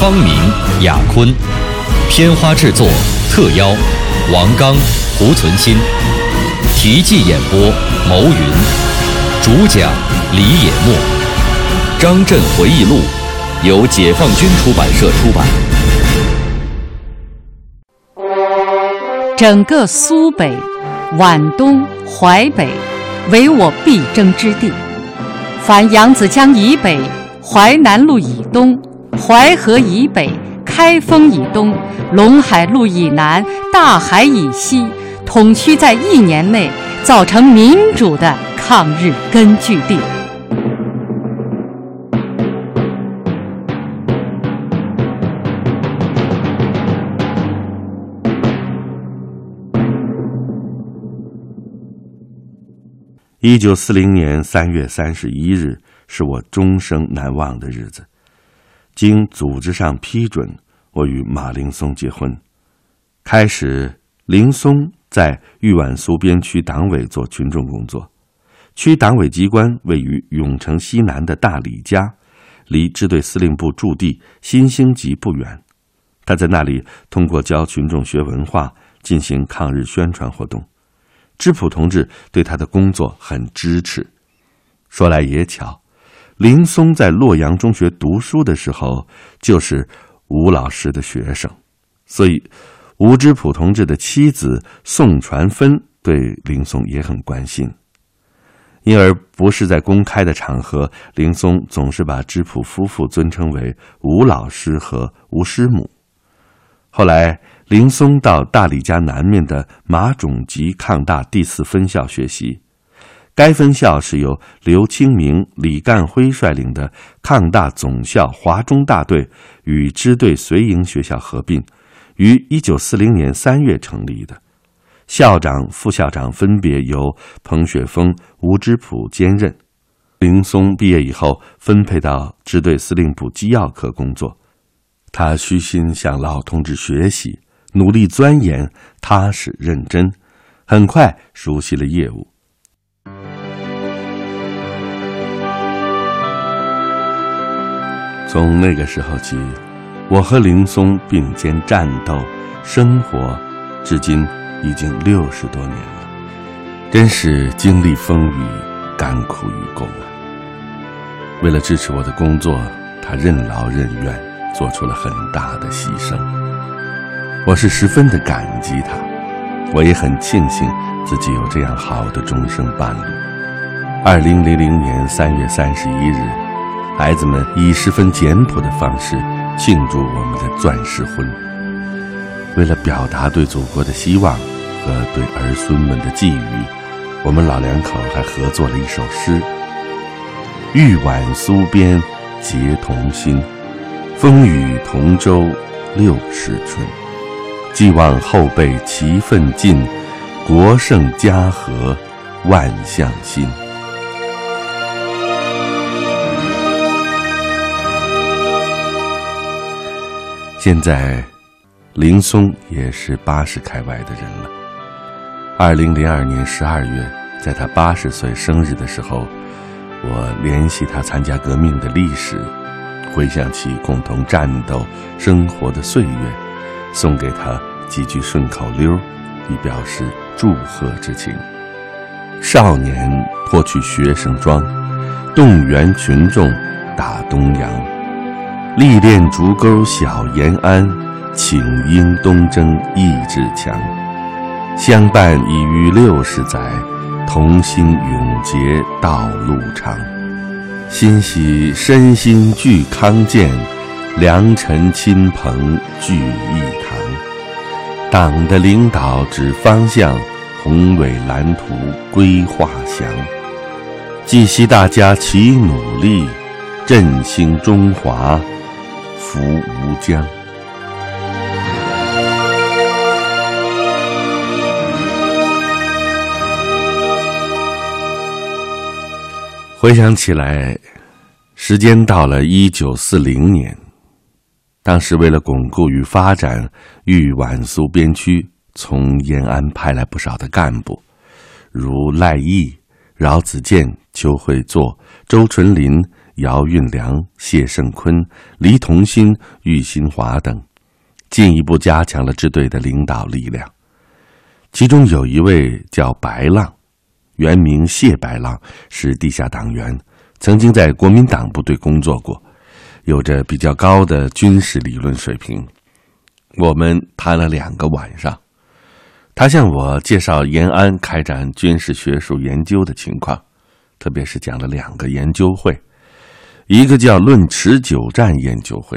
方明、雅坤，片花制作特邀王刚、胡存新，题记演播牟云，主讲李野墨，《张震回忆录》由解放军出版社出版。整个苏北、皖东、淮北，为我必争之地。凡扬子江以北、淮南路以东、淮河以北、开封以东、陇海路以南、大海以西，统需在一年内造成民主的抗日根据地。一九四零年三月三十一日是我终生难忘的日子。经组织上批准，我与马林松结婚。开始，林松在豫皖苏边区党委做群众工作，区党委机关位于永城西南的大李家，离支队司令部驻地新兴集不远。他在那里通过教群众学文化，进行抗日宣传活动。知普同志对他的工作很支持。说来也巧，林松在洛阳中学读书的时候，就是吴老师的学生，所以吴知普同志的妻子宋传芬对林松也很关心。因而不是在公开的场合，林松总是把知普夫妇尊称为吴老师和吴师母。后来。林松到大理家南面的马种集抗大第四分校学习，该分校是由刘清明、李干辉率领的抗大总校华中大队与支队随营学校合并，于一九四零年三月成立的。校长、副校长分别由彭雪枫、吴之普兼任。林松毕业以后，分配到支队司令部机要科工作，他虚心向老同志学习。努力钻研，踏实认真，很快熟悉了业务。从那个时候起，我和林松并肩战斗、生活，至今已经六十多年了，真是经历风雨，甘苦与共啊！为了支持我的工作，他任劳任怨，做出了很大的牺牲。我是十分的感激他，我也很庆幸自己有这样好的终生伴侣。二零零零年三月三十一日，孩子们以十分简朴的方式庆祝我们的钻石婚。为了表达对祖国的希望和对儿孙们的寄语，我们老两口还合作了一首诗：“玉碗苏边结同心，风雨同舟六十春。”寄望后辈齐奋进，国盛家和万象新。现在，林松也是八十开外的人了。二零零二年十二月，在他八十岁生日的时候，我联系他参加革命的历史，回想起共同战斗、生活的岁月。送给他几句顺口溜，以表示祝贺之情。少年脱去学生装，动员群众打东洋。历练竹沟小延安，请缨东征意志强。相伴已逾六十载，同心永结道路长。欣喜身心俱康健。良辰亲朋聚一堂，党的领导指方向，宏伟蓝图规划详。寄希大家齐努力，振兴中华，福无疆。回想起来，时间到了一九四零年，当时为了巩固与发展豫皖苏边区，从延安派来不少的干部，如赖毅、饶子健、邱会作、周纯林、姚运良、谢胜坤、黎同心、郁新华等，进一步加强了支队的领导力量。其中有一位叫白浪。原名谢白浪，是地下党员，曾经在国民党部队工作过，有着比较高的军事理论水平。我们谈了两个晚上，他向我介绍延安开展军事学术研究的情况，特别是讲了两个研究会，一个叫“论持久战”研究会，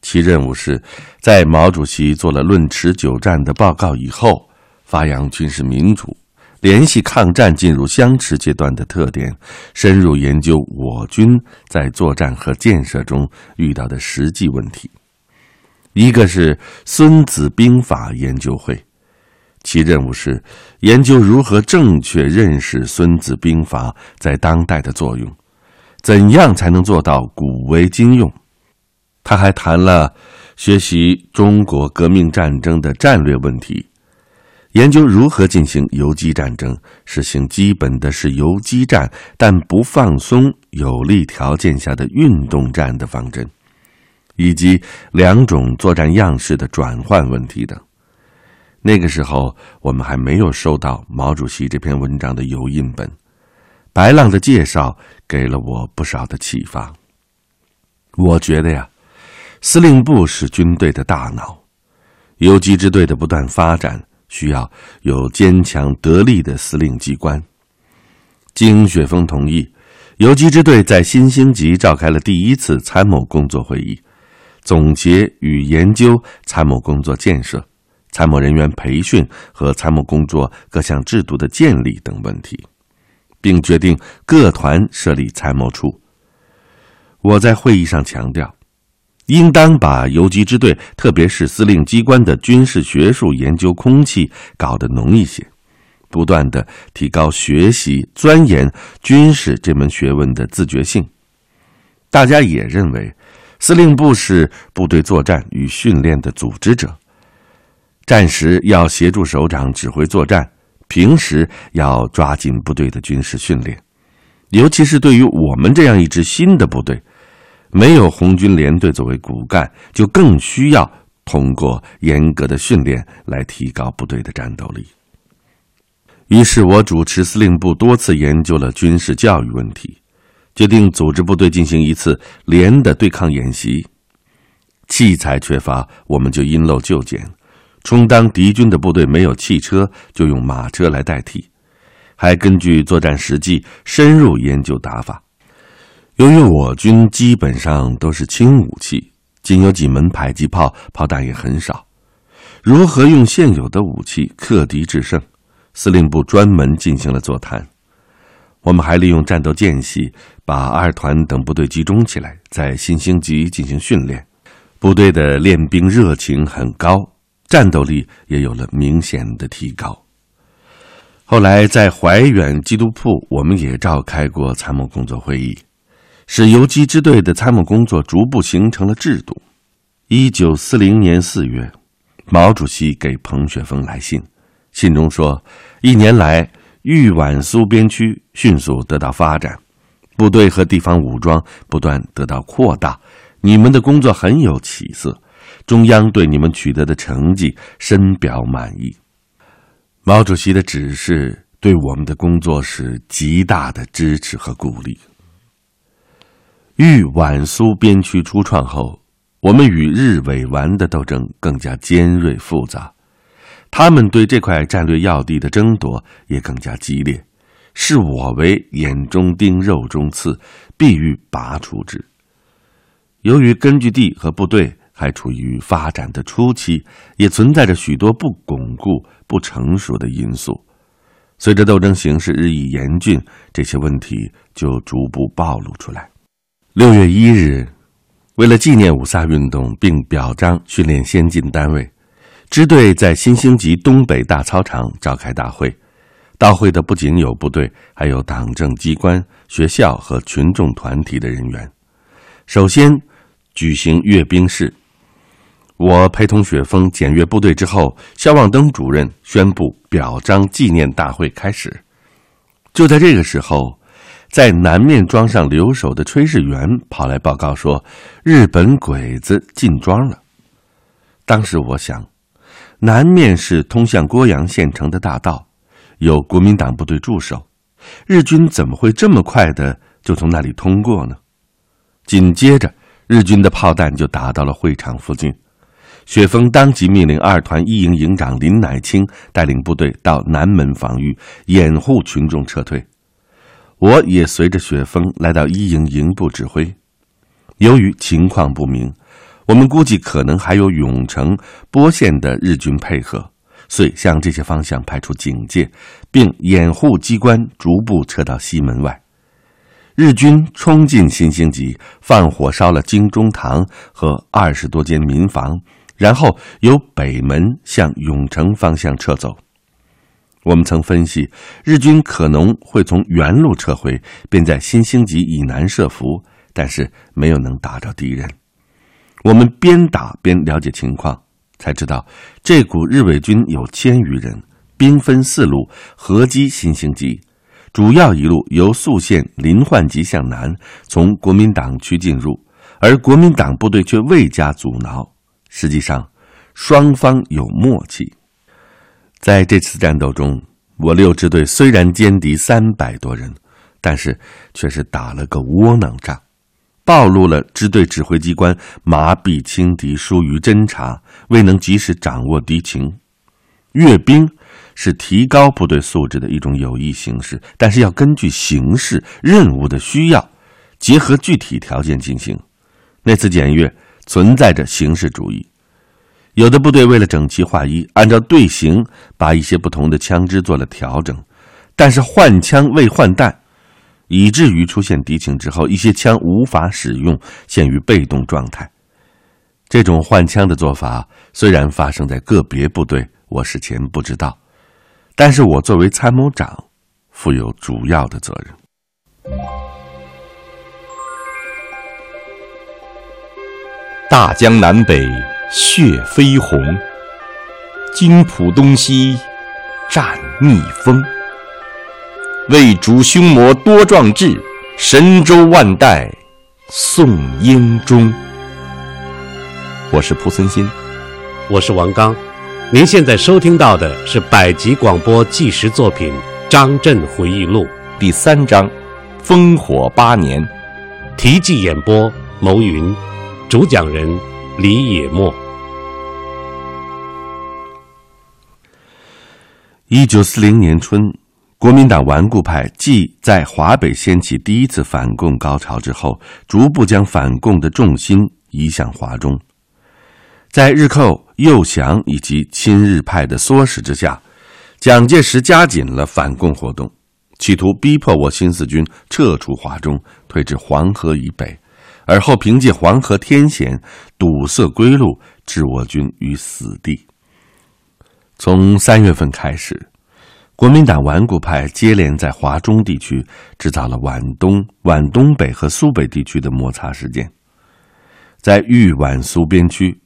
其任务是在毛主席做了“论持久战”的报告以后，发扬军事民主。联系抗战进入相持阶段的特点，深入研究我军在作战和建设中遇到的实际问题。一个是《孙子兵法》研究会，其任务是研究如何正确认识《孙子兵法》在当代的作用，怎样才能做到古为今用。他还谈了学习中国革命战争的战略问题。研究如何进行游击战争，实行基本的是游击战，但不放松有利条件下的运动战的方针，以及两种作战样式的转换问题等。那个时候，我们还没有收到毛主席这篇文章的油印本。白浪的介绍给了我不少的启发。我觉得呀，司令部是军队的大脑，游击支队的不断发展。需要有坚强得力的司令机关。经雪峰同意，游击支队在新兴集召开了第一次参谋工作会议，总结与研究参谋工作建设、参谋人员培训和参谋工作各项制度的建立等问题，并决定各团设立参谋处。我在会议上强调。应当把游击支队，特别是司令机关的军事学术研究空气搞得浓一些，不断的提高学习钻研军事这门学问的自觉性。大家也认为，司令部是部队作战与训练的组织者，战时要协助首长指挥作战，平时要抓紧部队的军事训练，尤其是对于我们这样一支新的部队。没有红军连队作为骨干，就更需要通过严格的训练来提高部队的战斗力。于是我主持司令部多次研究了军事教育问题，决定组织部队进行一次连的对抗演习。器材缺乏，我们就因陋就简，充当敌军的部队没有汽车，就用马车来代替，还根据作战实际深入研究打法。由于我军基本上都是轻武器，仅有几门迫击炮，炮弹也很少。如何用现有的武器克敌制胜？司令部专门进行了座谈。我们还利用战斗间隙，把二团等部队集中起来，在新兴集进行训练。部队的练兵热情很高，战斗力也有了明显的提高。后来在怀远基督铺，我们也召开过参谋工作会议。使游击支队的参谋工作逐步形成了制度。一九四零年四月，毛主席给彭雪枫来信，信中说：“一年来，豫皖苏边区迅速得到发展，部队和地方武装不断得到扩大，你们的工作很有起色，中央对你们取得的成绩深表满意。”毛主席的指示对我们的工作是极大的支持和鼓励。豫皖苏边区初创后，我们与日伪顽的斗争更加尖锐复杂，他们对这块战略要地的争夺也更加激烈，视我为眼中钉、肉中刺，必欲拔除之。由于根据地和部队还处于发展的初期，也存在着许多不巩固、不成熟的因素，随着斗争形势日益严峻，这些问题就逐步暴露出来。六月一日，为了纪念五卅运动并表彰训练先进单位，支队在新兴集东北大操场召开大会，到会的不仅有部队，还有党政机关、学校和群众团体的人员。首先举行阅兵式，我陪同雪峰检阅部队之后，肖望登主任宣布表彰纪念大会开始。就在这个时候，在南面庄上留守的炊事员跑来报告说，日本鬼子进庄了。当时我想，南面是通向郭阳县城的大道。有国民党部队驻守，日军怎么会这么快的就从那里通过呢？紧接着，日军的炮弹就打到了会场附近。雪峰当即命令二团一营营长林乃清带领部队到南门防御，掩护群众撤退。我也随着雪峰来到一营营部指挥。由于情况不明，我们估计可能还有永城、波县的日军配合。遂向这些方向派出警戒，并掩护机关逐步撤到西门外。日军冲进新兴集，放火烧了京中堂和二十多间民房，然后由北门向永城方向撤走。我们曾分析，日军可能会从原路撤回，便在新兴集以南设伏，但是没有能打着敌人。我们边打边了解情况。才知道，这股日伪军有千余人，兵分四路合击新兴集，主要一路由宿县临焕集向南，从国民党区进入，而国民党部队却未加阻挠。实际上，双方有默契。在这次战斗中，我六支队虽然歼敌三百多人，但是却是打了个窝囊仗。暴露了支队指挥机关麻痹轻敌、疏于侦察，未能及时掌握敌情。阅兵是提高部队素质的一种有益形式，但是要根据形势、任务的需要，结合具体条件进行。那次检阅存在着形式主义，有的部队为了整齐划一，按照队形把一些不同的枪支做了调整，但是换枪未换弹。以至于出现敌情之后，一些枪无法使用，陷于被动状态。这种换枪的做法虽然发生在个别部队，我事前不知道，但是我作为参谋长，负有主要的责任。大江南北血飞红，金浦东西战逆风。为主凶魔多壮志，神州万代颂英忠。我是蒲森新，我是王刚。您现在收听到的是百集广播纪实作品《张震回忆录》第三章《烽火八年》，题记演播牟云，主讲人李野墨。一九四零年春。国民党顽固派继在华北掀起第一次反共高潮之后，逐步将反共的重心移向华中。在日寇、诱降以及亲日派的唆使之下，蒋介石加紧了反共活动，企图逼迫我新四军撤出华中，退至黄河以北，而后凭借黄河天险堵塞归路，置我军于死地。从三月份开始。国民党顽固派接连在华中地区制造了皖东、皖东北和苏北地区的摩擦事件。在豫皖苏边区，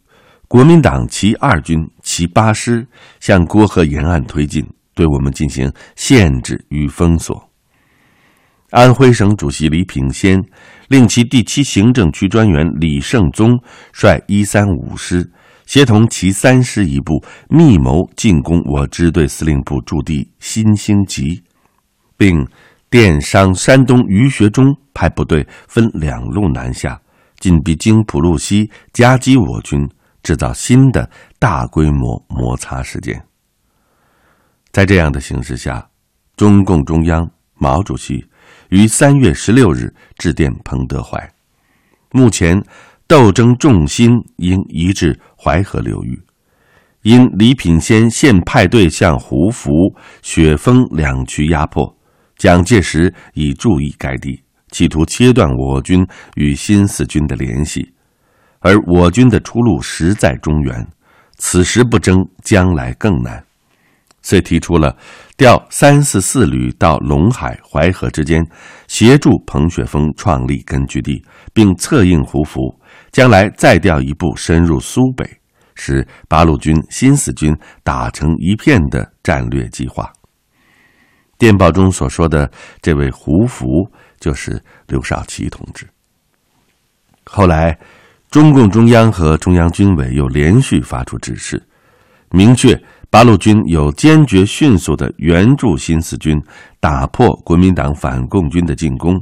国民党其二军、其八师向郭河沿岸推进，对我们进行限制与封锁。安徽省主席李品仙令其第七行政区专员李胜宗率一三五师。协同其三师一部密谋进攻我支队司令部驻地新兴集，并电商山东于学忠派部队分两路南下，进逼京浦路西，夹击我军，制造新的大规模摩擦事件。在这样的形势下，中共中央毛主席于三月十六日致电彭德怀，目前。斗争重心应移至淮河流域，因李品仙现派队向胡福、雪峰两区压迫，蒋介石已注意该地，企图切断我军与新四军的联系，而我军的出路实在中原，此时不争，将来更难。遂提出了调三四四旅到陇海、淮河之间，协助彭雪枫创立根据地，并策应胡服，将来再调一部深入苏北，使八路军、新四军打成一片的战略计划。电报中所说的这位胡服，就是刘少奇同志。后来，中共中央和中央军委又连续发出指示，明确八路军有坚决迅速的援助新四军，打破国民党反共军的进攻，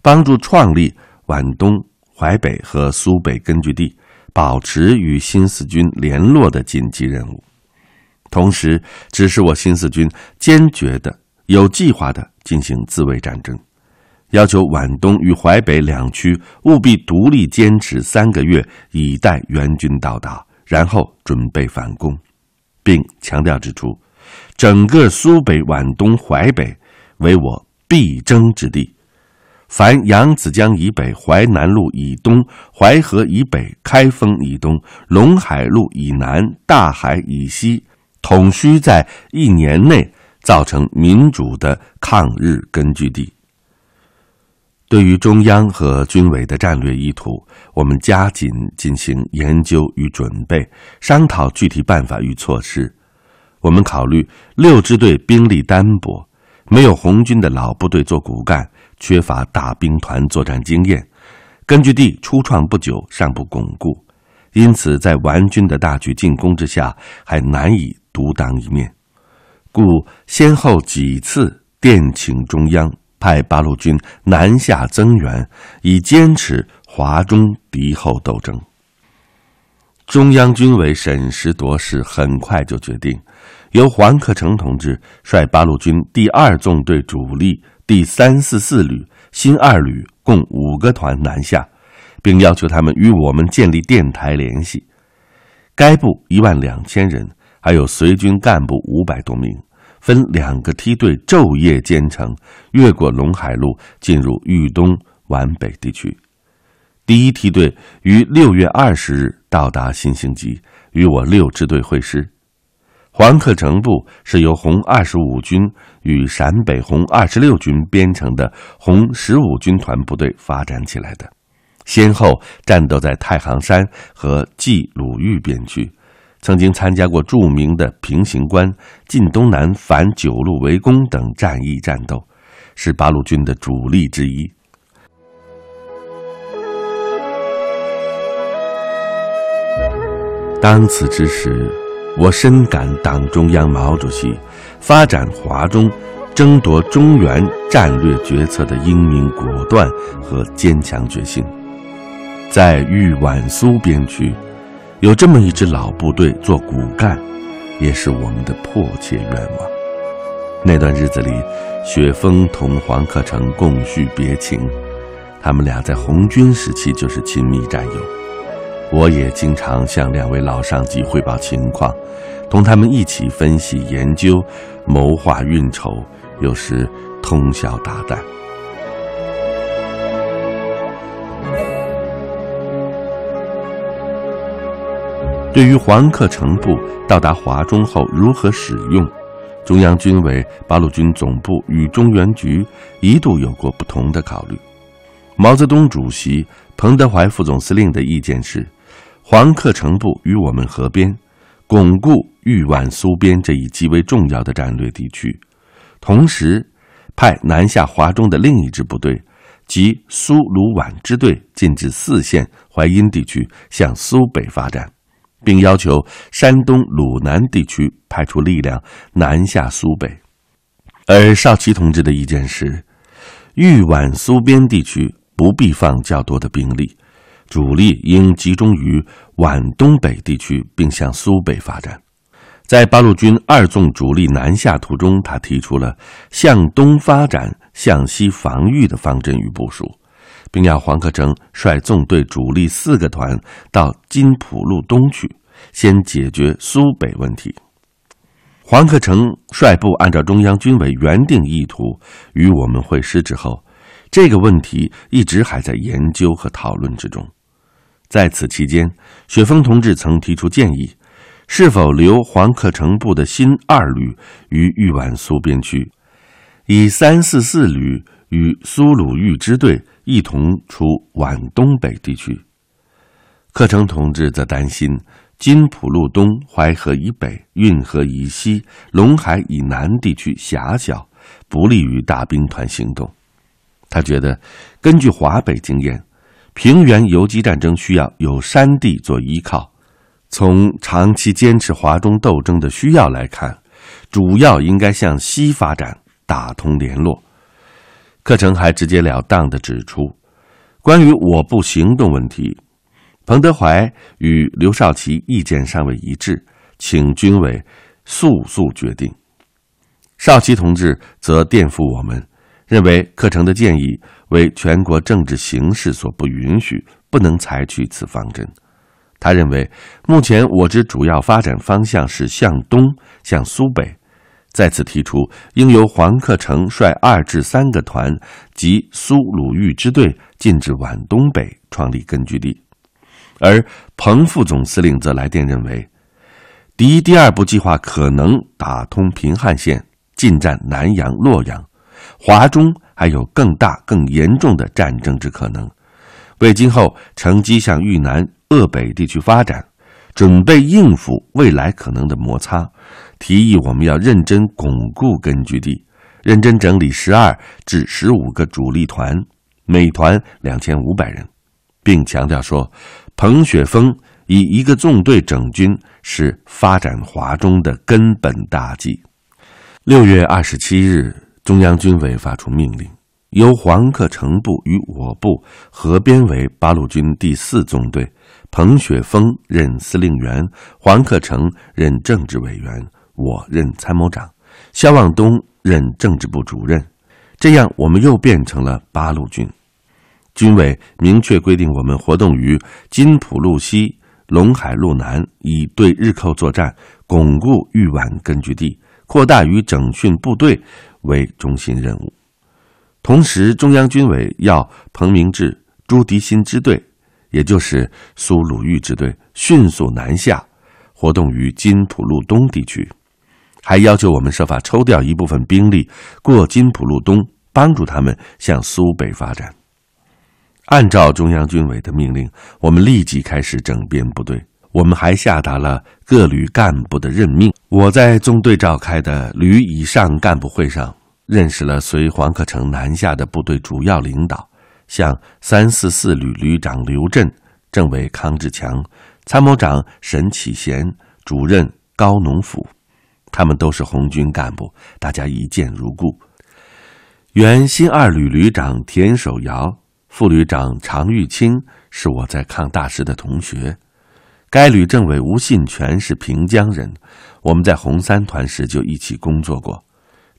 帮助创立皖东、淮北和苏北根据地，保持与新四军联络的紧急任务。同时，指示我新四军坚决的、有计划的进行自卫战争。要求皖东与淮北两区务必独立坚持三个月，以待援军到达，然后准备反攻，并强调指出，整个苏北、皖东、淮北为我必争之地。凡扬子江以北、淮南路以东、淮河以北、开封以东、陇海路以南、大海以西，统需在一年内造成民主的抗日根据地。对于中央和军委的战略意图，我们加紧进行研究与准备，商讨具体办法与措施。我们考虑六支队兵力单薄，没有红军的老部队做骨干，缺乏大兵团作战经验，根据地初创不久，尚不巩固，因此在顽军的大举进攻之下，还难以独当一面。故先后几次电请中央。派八路军南下增援，以坚持华中敌后斗争。中央军委审时度势，很快就决定，由黄克诚同志率八路军第二纵队主力第三四四旅、新二旅共五个团南下，并要求他们与我们建立电台联系。该部一万两千人，还有随军干部五百多名。分两个梯队昼夜兼程，越过陇海路，进入豫东皖北地区。第一梯队于六月二十日到达新兴集，与我六支队会师。黄克诚部是由红二十五军与陕北红二十六军编成的红十五军团部队发展起来的，先后战斗在太行山和冀鲁豫边区。曾经参加过著名的平型关、晋东南反九路围攻等战役战斗，是八路军的主力之一。当此之时，我深感党中央毛主席发展华中、争夺中原战略决策的英明果断和坚强决心，在豫皖苏边区。有这么一支老部队做骨干，也是我们的迫切愿望。那段日子里，雪峰同黄克诚共叙别情，他们俩在红军时期就是亲密战友。我也经常向两位老上级汇报情况，同他们一起分析研究、谋划运筹，有时通宵达旦。对于黄克诚部到达华中后如何使用，中央军委八路军总部与中原局一度有过不同的考虑。毛泽东主席、彭德怀副总司令的意见是：黄克诚部与我们合编，巩固豫皖苏边这一极为重要的战略地区，同时派南下华中的另一支部队，即苏鲁皖支队进至四县淮阴地区，向苏北发展。并要求山东鲁南地区派出力量南下苏北，而少奇同志的意见是，豫皖苏边地区不必放较多的兵力，主力应集中于皖东北地区，并向苏北发展。在八路军二纵主力南下途中，他提出了向东发展、向西防御的方针与部署。并要黄克诚率纵队主力四个团到金浦路东去，先解决苏北问题。黄克诚率部按照中央军委原定意图与我们会师之后，这个问题一直还在研究和讨论之中。在此期间，雪峰同志曾提出建议，是否留黄克诚部的新二旅于豫皖苏边区，以三四四旅与苏鲁豫支队一同出皖东北地区。克诚同志则担心金浦路东、淮河以北、运河以西、陇海以南地区狭小，不利于大兵团行动。他觉得，根据华北经验，平原游击战争需要有山地做依靠。从长期坚持华中斗争的需要来看，主要应该向西发展，打通联络。课程还直截了当地指出，关于我部行动问题，彭德怀与刘少奇意见尚未一致，请军委速速决定。少奇同志则垫付我们，认为课程的建议为全国政治形势所不允许，不能采取此方针。他认为，目前我之主要发展方向是向东，向苏北。再次提出，应由黄克诚率二至三个团及苏鲁豫支队进至皖东北，创立根据地。而彭副总司令则来电认为，敌第二步计划可能打通平汉线，进占南阳、洛阳，华中还有更大、更严重的战争之可能。为今后乘机向豫南。鄂北地区发展，准备应付未来可能的摩擦，提议我们要认真巩固根据地，认真整理十二至十五个主力团，每团两千五百人，并强调说，彭雪枫以一个纵队整军是发展华中的根本大计。六月二十七日，中央军委发出命令，由黄克诚部与我部合编为八路军第四纵队。彭雪枫任司令员，黄克诚任政治委员，我任参谋长，肖望东任政治部主任。这样，我们又变成了八路军。军委明确规定，我们活动于金浦路西、陇海路南，以对日寇作战、巩固豫皖根据地、扩大与整训部队为中心任务。同时，中央军委要彭明志、朱迪新支队。也就是苏鲁豫支队迅速南下，活动于金浦路东地区，还要求我们设法抽调一部分兵力过金浦路东，帮助他们向苏北发展。按照中央军委的命令，我们立即开始整编部队。我们还下达了各旅干部的任命。我在纵队召开的旅以上干部会上，认识了随黄克诚南下的部队主要领导。像三四四旅旅长刘震、政委康志强、参谋长沈启贤、主任高农甫，他们都是红军干部，大家一见如故。原新二旅旅长田守尧、副旅长常玉清是我在抗大时的同学。该旅政委吴信全是平江人，我们在红三团时就一起工作过。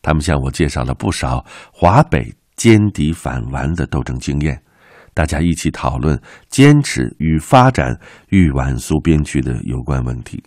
他们向我介绍了不少华北。歼敌反顽的斗争经验，大家一起讨论坚持与发展豫皖苏边区的有关问题。